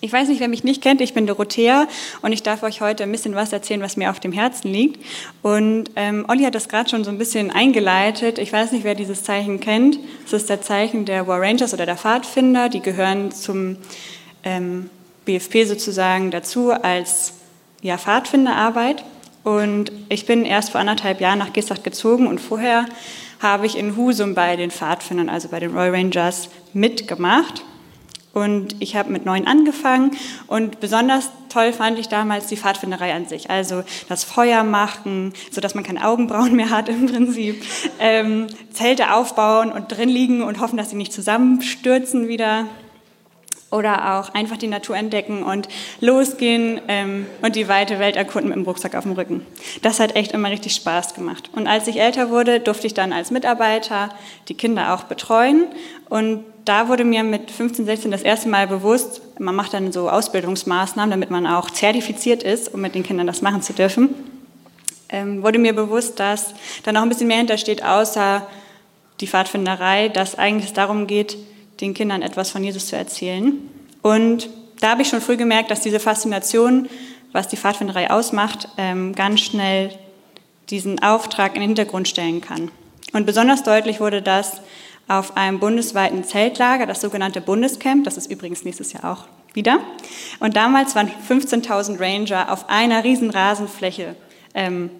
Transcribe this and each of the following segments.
Ich weiß nicht, wer mich nicht kennt, ich bin Dorothea und ich darf euch heute ein bisschen was erzählen, was mir auf dem Herzen liegt. Und ähm, Olli hat das gerade schon so ein bisschen eingeleitet. Ich weiß nicht, wer dieses Zeichen kennt. Es ist das Zeichen der War Rangers oder der Pfadfinder. Die gehören zum ähm, BFP sozusagen dazu als ja, Pfadfinderarbeit. Und ich bin erst vor anderthalb Jahren nach Gesacht gezogen und vorher habe ich in Husum bei den Pfadfindern, also bei den Royal Rangers, mitgemacht. Und ich habe mit neun angefangen und besonders toll fand ich damals die Pfadfinderei an sich. Also das Feuer machen, sodass man keine Augenbrauen mehr hat im Prinzip. Ähm, Zelte aufbauen und drin liegen und hoffen, dass sie nicht zusammenstürzen wieder. Oder auch einfach die Natur entdecken und losgehen ähm, und die weite Welt erkunden mit dem Rucksack auf dem Rücken. Das hat echt immer richtig Spaß gemacht. Und als ich älter wurde, durfte ich dann als Mitarbeiter die Kinder auch betreuen. Und da wurde mir mit 15, 16 das erste Mal bewusst, man macht dann so Ausbildungsmaßnahmen, damit man auch zertifiziert ist, um mit den Kindern das machen zu dürfen, ähm, wurde mir bewusst, dass da noch ein bisschen mehr hintersteht, außer die Pfadfinderei, dass eigentlich es darum geht, den Kindern etwas von Jesus zu erzählen. Und da habe ich schon früh gemerkt, dass diese Faszination, was die Pfadfinderei ausmacht, ähm, ganz schnell diesen Auftrag in den Hintergrund stellen kann. Und besonders deutlich wurde das, auf einem bundesweiten Zeltlager, das sogenannte Bundescamp, das ist übrigens nächstes Jahr auch wieder. Und damals waren 15.000 Ranger auf einer riesen Rasenfläche ähm,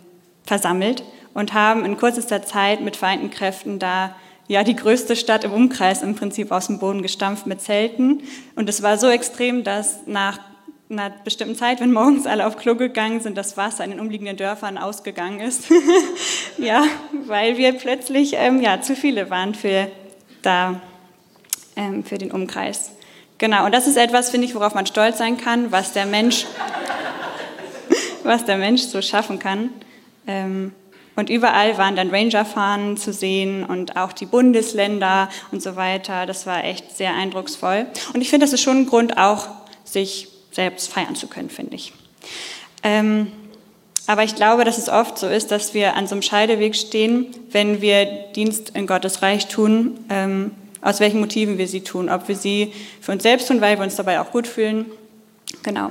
versammelt und haben in kürzester Zeit mit vereinten Kräften da ja die größte Stadt im Umkreis im Prinzip aus dem Boden gestampft mit Zelten. Und es war so extrem, dass nach einer bestimmten Zeit, wenn morgens alle auf Klo gegangen sind, das Wasser in den umliegenden Dörfern ausgegangen ist. ja, weil wir plötzlich ähm, ja, zu viele waren für, da, ähm, für den Umkreis. Genau, und das ist etwas, finde ich, worauf man stolz sein kann, was der Mensch, was der Mensch so schaffen kann. Ähm, und überall waren dann Rangerfahnen zu sehen und auch die Bundesländer und so weiter. Das war echt sehr eindrucksvoll. Und ich finde, das ist schon ein Grund auch, sich selbst feiern zu können, finde ich. Ähm, aber ich glaube, dass es oft so ist, dass wir an so einem Scheideweg stehen, wenn wir Dienst in Gottes Reich tun, ähm, aus welchen Motiven wir sie tun. Ob wir sie für uns selbst tun, weil wir uns dabei auch gut fühlen. Genau.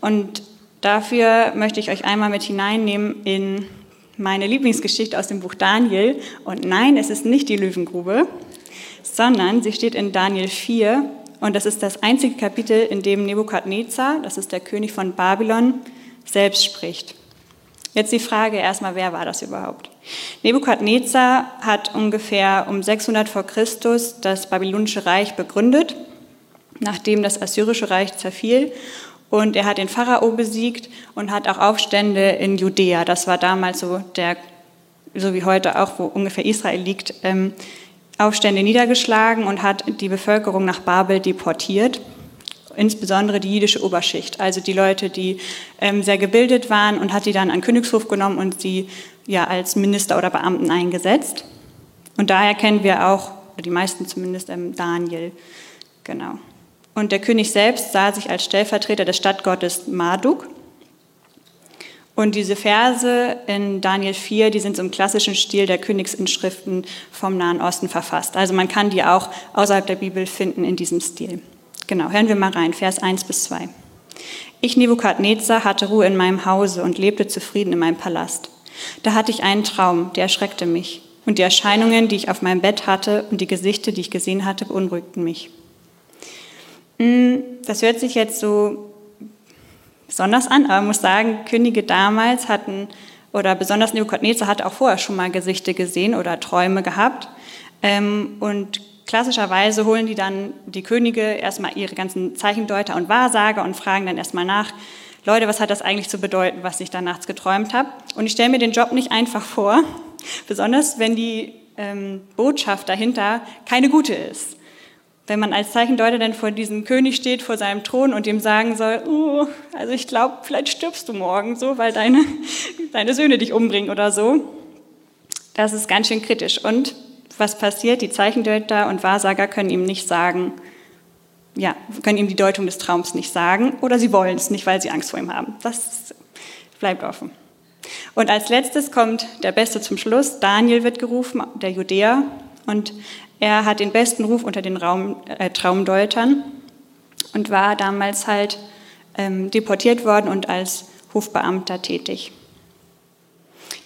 Und dafür möchte ich euch einmal mit hineinnehmen in meine Lieblingsgeschichte aus dem Buch Daniel. Und nein, es ist nicht die Löwengrube, sondern sie steht in Daniel 4 und das ist das einzige Kapitel, in dem Nebukadnezar, das ist der König von Babylon, selbst spricht. Jetzt die Frage erstmal, wer war das überhaupt? Nebukadnezar hat ungefähr um 600 vor Christus das babylonische Reich begründet, nachdem das assyrische Reich zerfiel. Und er hat den Pharao besiegt und hat auch Aufstände in Judäa, das war damals so der, so wie heute auch, wo ungefähr Israel liegt, ähm, Aufstände niedergeschlagen und hat die Bevölkerung nach Babel deportiert, insbesondere die jüdische Oberschicht, also die Leute, die ähm, sehr gebildet waren und hat die dann an Königshof genommen und sie ja als Minister oder Beamten eingesetzt. Und daher kennen wir auch, oder die meisten zumindest, ähm, Daniel. Genau. Und der König selbst sah sich als Stellvertreter des Stadtgottes Marduk und diese Verse in Daniel 4, die sind so im klassischen Stil der Königsinschriften vom Nahen Osten verfasst. Also man kann die auch außerhalb der Bibel finden in diesem Stil. Genau, hören wir mal rein, Vers 1 bis 2. Ich, Nebukadnezar, hatte Ruhe in meinem Hause und lebte zufrieden in meinem Palast. Da hatte ich einen Traum, der erschreckte mich. Und die Erscheinungen, die ich auf meinem Bett hatte und die Gesichter, die ich gesehen hatte, beunruhigten mich. Hm, das hört sich jetzt so besonders an, aber man muss sagen, Könige damals hatten, oder besonders Nebukadnezar hatte auch vorher schon mal Gesichter gesehen oder Träume gehabt. Ähm, und klassischerweise holen die dann die Könige erstmal ihre ganzen Zeichendeuter und Wahrsager und fragen dann erstmal nach, Leute, was hat das eigentlich zu bedeuten, was ich da nachts geträumt habe? Und ich stelle mir den Job nicht einfach vor, besonders wenn die ähm, Botschaft dahinter keine gute ist. Wenn man als Zeichendeuter dann vor diesem König steht, vor seinem Thron und ihm sagen soll, oh, also ich glaube, vielleicht stirbst du morgen so, weil deine, deine Söhne dich umbringen oder so. Das ist ganz schön kritisch. Und was passiert? Die Zeichendeuter und Wahrsager können ihm nicht sagen, ja, können ihm die Deutung des Traums nicht sagen oder sie wollen es nicht, weil sie Angst vor ihm haben. Das bleibt offen. Und als letztes kommt der Beste zum Schluss. Daniel wird gerufen, der Judäer. Und er hat den besten Ruf unter den Raum, äh, Traumdeutern. und war damals halt ähm, deportiert worden und als Hofbeamter tätig.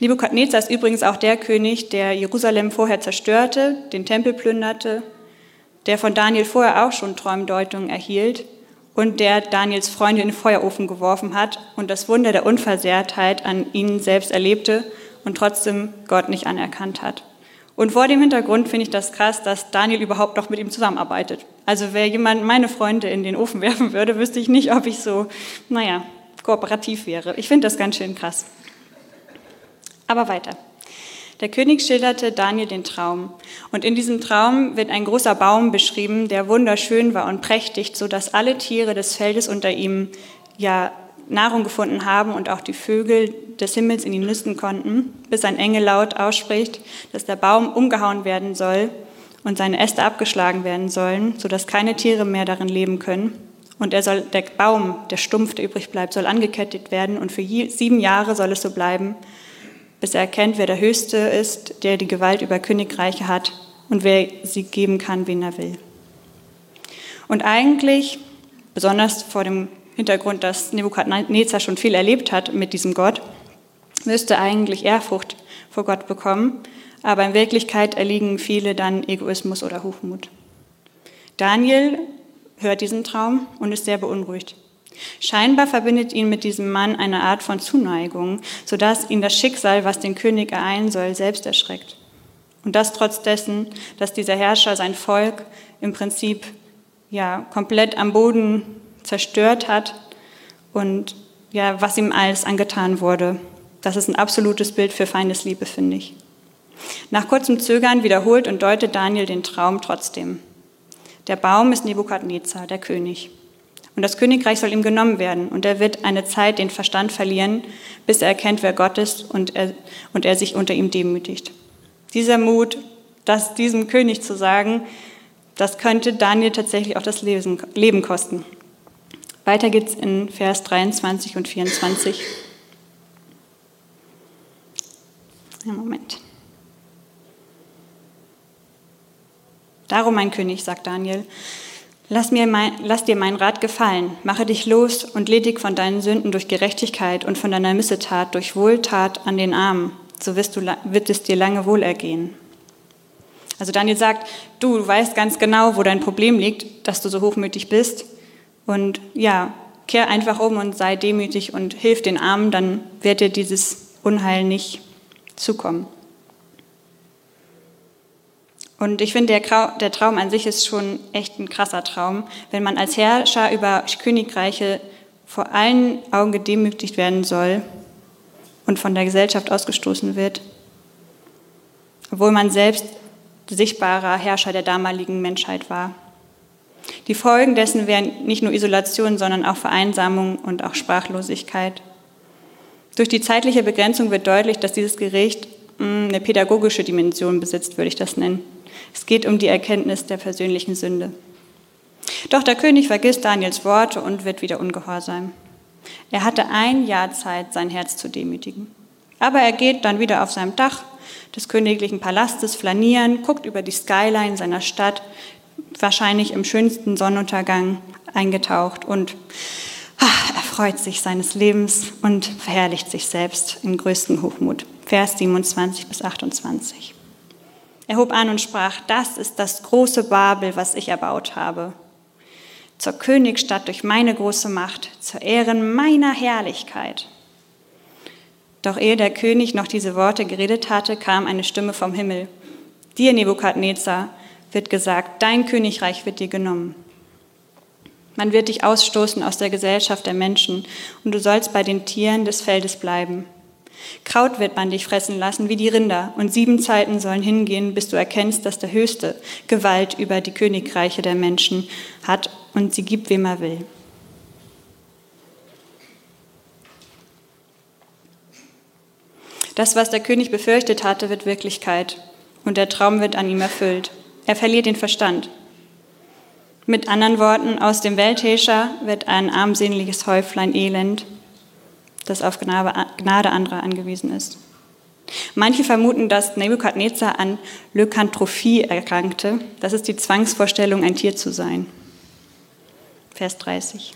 Nebukadnezar ist übrigens auch der König, der Jerusalem vorher zerstörte, den Tempel plünderte, der von Daniel vorher auch schon Träumdeutungen erhielt und der Daniels Freunde in den Feuerofen geworfen hat und das Wunder der Unversehrtheit an ihnen selbst erlebte und trotzdem Gott nicht anerkannt hat. Und vor dem Hintergrund finde ich das krass, dass Daniel überhaupt noch mit ihm zusammenarbeitet. Also wer jemand meine Freunde in den Ofen werfen würde, wüsste ich nicht, ob ich so, naja, kooperativ wäre. Ich finde das ganz schön krass. Aber weiter. Der König schilderte Daniel den Traum. Und in diesem Traum wird ein großer Baum beschrieben, der wunderschön war und prächtig, so dass alle Tiere des Feldes unter ihm ja Nahrung gefunden haben und auch die Vögel des Himmels in ihn nüsten konnten, bis ein Engel laut ausspricht, dass der Baum umgehauen werden soll und seine Äste abgeschlagen werden sollen, sodass keine Tiere mehr darin leben können. Und er soll, der Baum, der Stumpf, der übrig bleibt, soll angekettet werden und für sieben Jahre soll es so bleiben, bis er erkennt, wer der Höchste ist, der die Gewalt über Königreiche hat und wer sie geben kann, wen er will. Und eigentlich, besonders vor dem Hintergrund, dass Nebukadnezar schon viel erlebt hat mit diesem Gott, müsste eigentlich Ehrfurcht vor Gott bekommen, aber in Wirklichkeit erliegen viele dann Egoismus oder Hochmut. Daniel hört diesen Traum und ist sehr beunruhigt. Scheinbar verbindet ihn mit diesem Mann eine Art von Zuneigung, sodass ihn das Schicksal, was den König ereilen soll, selbst erschreckt. Und das trotz dessen, dass dieser Herrscher sein Volk im Prinzip ja komplett am Boden zerstört hat und ja, was ihm alles angetan wurde. Das ist ein absolutes Bild für Feindesliebe, finde ich. Nach kurzem Zögern wiederholt und deutet Daniel den Traum trotzdem. Der Baum ist Nebukadnezar, der König. Und das Königreich soll ihm genommen werden. Und er wird eine Zeit den Verstand verlieren, bis er erkennt, wer Gott ist und er, und er sich unter ihm demütigt. Dieser Mut, das diesem König zu sagen, das könnte Daniel tatsächlich auch das Leben kosten. Weiter geht's in Vers 23 und 24. Einen Moment. Darum, mein König, sagt Daniel, lass, mir mein, lass dir mein Rat gefallen, mache dich los und ledig von deinen Sünden durch Gerechtigkeit und von deiner Missetat durch Wohltat an den Armen, so wirst du, wird es dir lange wohlergehen. Also Daniel sagt, du weißt ganz genau, wo dein Problem liegt, dass du so hochmütig bist. Und ja, kehr einfach um und sei demütig und hilf den Armen, dann wird dir dieses Unheil nicht zukommen. Und ich finde, der, Traum an sich ist schon echt ein krasser Traum, wenn man als Herrscher über Königreiche vor allen Augen gedemütigt werden soll und von der Gesellschaft ausgestoßen wird, obwohl man selbst sichtbarer Herrscher der damaligen Menschheit war. Die Folgen dessen wären nicht nur Isolation, sondern auch Vereinsamung und auch Sprachlosigkeit. Durch die zeitliche Begrenzung wird deutlich, dass dieses Gericht hm, eine pädagogische Dimension besitzt, würde ich das nennen. Es geht um die Erkenntnis der persönlichen Sünde. Doch der König vergisst Daniels Worte und wird wieder ungehorsam. Er hatte ein Jahr Zeit, sein Herz zu demütigen. Aber er geht dann wieder auf seinem Dach des königlichen Palastes flanieren, guckt über die Skyline seiner Stadt, wahrscheinlich im schönsten Sonnenuntergang eingetaucht und ach, er freut sich seines Lebens und verherrlicht sich selbst im größten Hochmut. Vers 27 bis 28. Er hob an und sprach, das ist das große Babel, was ich erbaut habe. Zur Königsstadt durch meine große Macht, zur Ehren meiner Herrlichkeit. Doch ehe der König noch diese Worte geredet hatte, kam eine Stimme vom Himmel. Dir, Nebukadnezar, wird gesagt, dein Königreich wird dir genommen. Man wird dich ausstoßen aus der Gesellschaft der Menschen und du sollst bei den Tieren des Feldes bleiben. Kraut wird man dich fressen lassen wie die Rinder, und sieben Zeiten sollen hingehen, bis du erkennst, dass der Höchste Gewalt über die Königreiche der Menschen hat und sie gibt, wem er will. Das, was der König befürchtet hatte, wird Wirklichkeit, und der Traum wird an ihm erfüllt. Er verliert den Verstand. Mit anderen Worten, aus dem Weltherrscher wird ein armseliges Häuflein Elend, das auf Gnade anderer angewiesen ist. Manche vermuten, dass Nebukadnezar an Lykantrophie erkrankte. Das ist die Zwangsvorstellung, ein Tier zu sein. Vers 30.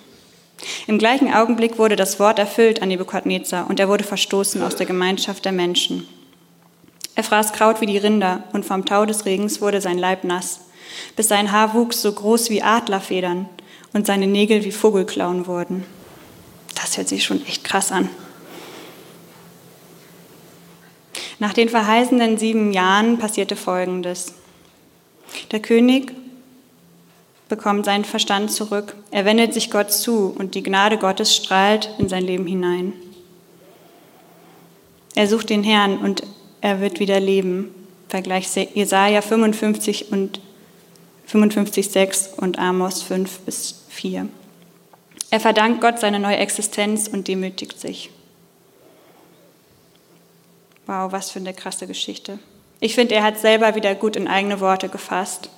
Im gleichen Augenblick wurde das Wort erfüllt an Nebukadnezar und er wurde verstoßen aus der Gemeinschaft der Menschen. Er fraß Kraut wie die Rinder und vom Tau des Regens wurde sein Leib nass, bis sein Haar wuchs so groß wie Adlerfedern und seine Nägel wie Vogelklauen wurden. Das hört sich schon echt krass an. Nach den verheißenden sieben Jahren passierte Folgendes. Der König bekommt seinen Verstand zurück. Er wendet sich Gott zu und die Gnade Gottes strahlt in sein Leben hinein. Er sucht den Herrn und er wird wieder leben. Vergleich Jesaja 55 und 55, 6 und Amos 5 bis 4. Er verdankt Gott seine neue Existenz und demütigt sich. Wow, was für eine krasse Geschichte. Ich finde, er hat selber wieder gut in eigene Worte gefasst.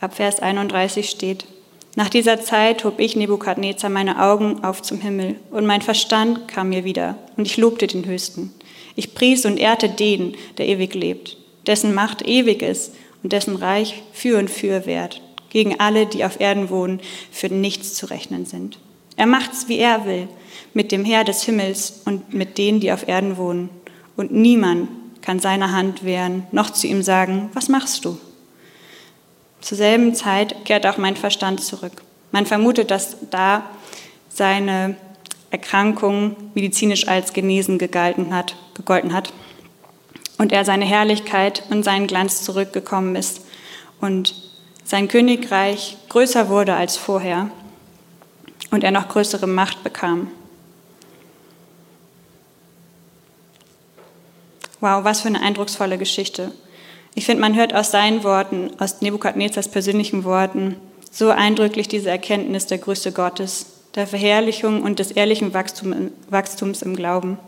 Ab Vers 31 steht, nach dieser Zeit hob ich Nebukadnezar meine Augen auf zum Himmel und mein Verstand kam mir wieder und ich lobte den Höchsten. Ich pries und ehrte den, der ewig lebt, dessen Macht ewig ist und dessen Reich für und für wert, gegen alle, die auf Erden wohnen, für nichts zu rechnen sind. Er macht's, wie er will, mit dem Herr des Himmels und mit denen, die auf Erden wohnen. Und niemand kann seine Hand wehren, noch zu ihm sagen, was machst du? Zur selben Zeit kehrt auch mein Verstand zurück. Man vermutet, dass da seine Erkrankung medizinisch als genesen gegalten hat, gegolten hat und er seine Herrlichkeit und seinen Glanz zurückgekommen ist und sein Königreich größer wurde als vorher und er noch größere Macht bekam. Wow, was für eine eindrucksvolle Geschichte. Ich finde, man hört aus seinen Worten, aus Nebukadnezars persönlichen Worten, so eindrücklich diese Erkenntnis der Größe Gottes, der Verherrlichung und des ehrlichen Wachstums im Glauben.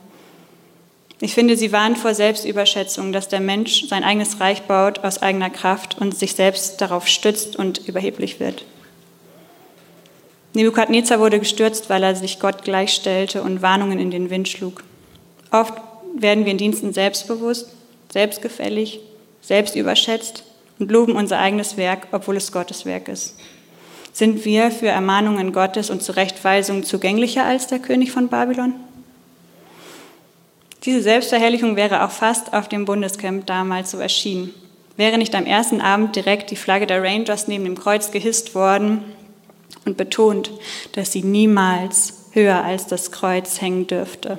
Ich finde, sie warnt vor Selbstüberschätzung, dass der Mensch sein eigenes Reich baut aus eigener Kraft und sich selbst darauf stützt und überheblich wird. Nebukadnezar wurde gestürzt, weil er sich Gott gleichstellte und Warnungen in den Wind schlug. Oft werden wir in Diensten selbstbewusst, selbstgefällig selbst überschätzt und loben unser eigenes Werk, obwohl es Gottes Werk ist. Sind wir für Ermahnungen Gottes und Zurechtweisungen zugänglicher als der König von Babylon? Diese Selbstverherrlichung wäre auch fast auf dem Bundescamp damals so erschienen. Wäre nicht am ersten Abend direkt die Flagge der Rangers neben dem Kreuz gehisst worden und betont, dass sie niemals höher als das Kreuz hängen dürfte,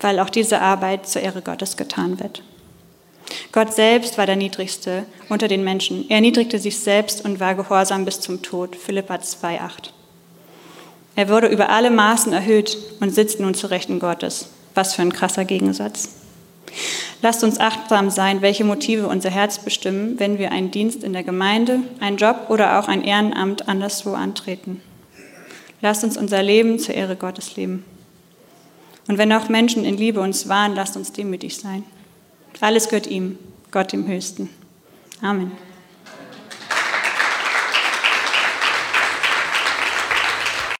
weil auch diese Arbeit zur Ehre Gottes getan wird. Gott selbst war der Niedrigste unter den Menschen. Er erniedrigte sich selbst und war gehorsam bis zum Tod. Philippa 2,8. Er wurde über alle Maßen erhöht und sitzt nun zu Rechten Gottes. Was für ein krasser Gegensatz. Lasst uns achtsam sein, welche Motive unser Herz bestimmen, wenn wir einen Dienst in der Gemeinde, einen Job oder auch ein Ehrenamt anderswo antreten. Lasst uns unser Leben zur Ehre Gottes leben. Und wenn auch Menschen in Liebe uns wahren, lasst uns demütig sein. Alles gehört ihm, Gott dem Höchsten. Amen.